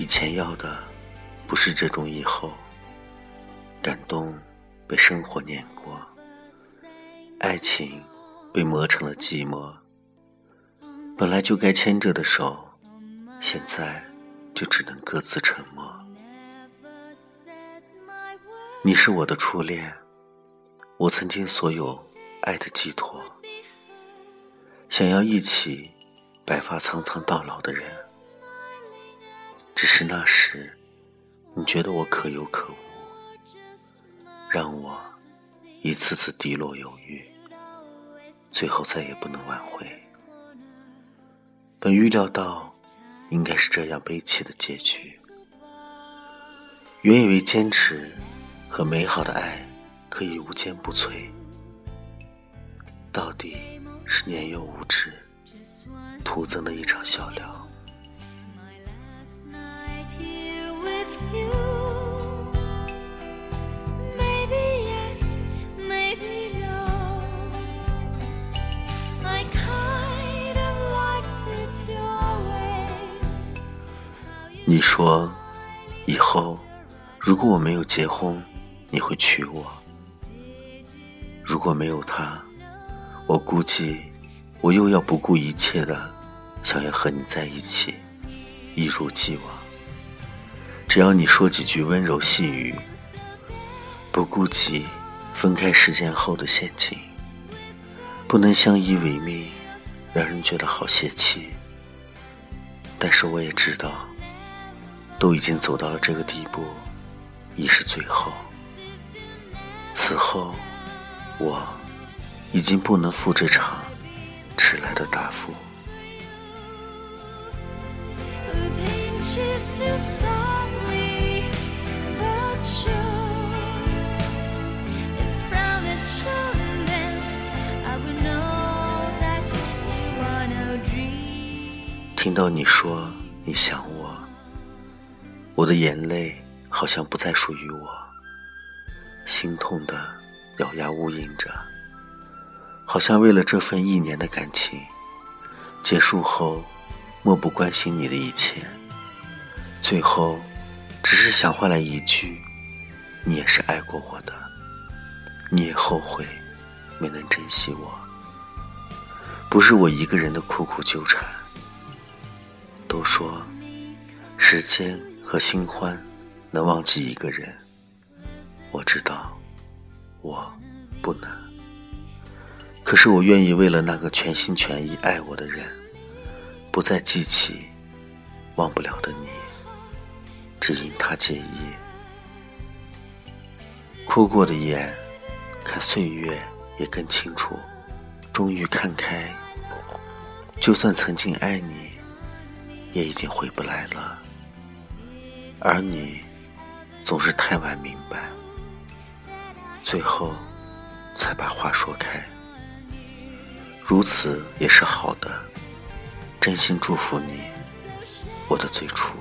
以前要的不是这种以后，感动被生活碾过，爱情被磨成了寂寞。本来就该牵着的手，现在就只能各自沉默。你是我的初恋，我曾经所有爱的寄托，想要一起白发苍苍到老的人。只是那时，你觉得我可有可无，让我一次次低落犹豫，最后再也不能挽回。本预料到应该是这样悲戚的结局，原以为坚持。和美好的爱可以无坚不摧，到底是年幼无知，徒增的一场笑料。你说，以后如果我没有结婚。你会娶我？如果没有他，我估计我又要不顾一切的想要和你在一起，一如既往。只要你说几句温柔细语，不顾及分开时间后的陷阱，不能相依为命，让人觉得好泄气。但是我也知道，都已经走到了这个地步，已是最后。此后，我已经不能负这场迟来的答复。听到你说你想我，我的眼泪好像不再属于我。心痛的咬牙呜咽着，好像为了这份一年的感情结束后，漠不关心你的一切，最后只是想换来一句：“你也是爱过我的，你也后悔没能珍惜我。”不是我一个人的苦苦纠缠。都说时间和新欢能忘记一个人。我知道，我不能。可是我愿意为了那个全心全意爱我的人，不再记起忘不了的你，只因他介意。哭过的眼，看岁月也更清楚。终于看开，就算曾经爱你，也已经回不来了。而你，总是太晚明白。最后，才把话说开。如此也是好的，真心祝福你，我的最初。